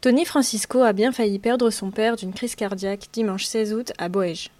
Tony Francisco a bien failli perdre son père d'une crise cardiaque dimanche 16 août à Boège.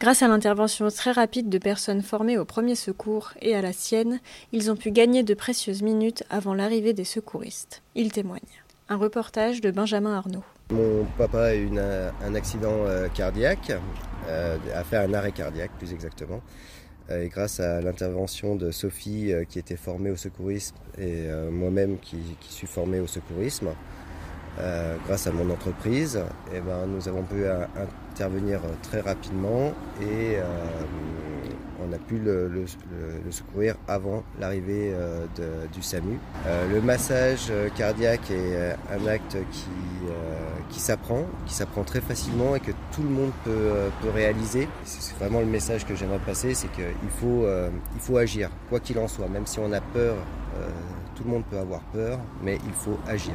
Grâce à l'intervention très rapide de personnes formées au premier secours et à la sienne, ils ont pu gagner de précieuses minutes avant l'arrivée des secouristes. Il témoigne. Un reportage de Benjamin Arnaud. Mon papa a eu un accident euh, cardiaque, euh, a fait un arrêt cardiaque plus exactement. Euh, et grâce à l'intervention de Sophie qui était formée au secourisme et moi-même qui, qui, suis formé au secourisme, euh, grâce à mon entreprise, eh ben, nous avons pu intervenir très rapidement et euh, on a pu le, secourir avant l'arrivée euh, du SAMU. le massage cardiaque est un acte qui, s'apprend, qui s'apprend très facilement et que tout le monde peut, réaliser. C'est vraiment le message que j'aimerais passer, c'est qu'il faut, il faut agir, quoi qu'il en soit, même si on a peur, tout le monde peut avoir peur, mais il faut agir.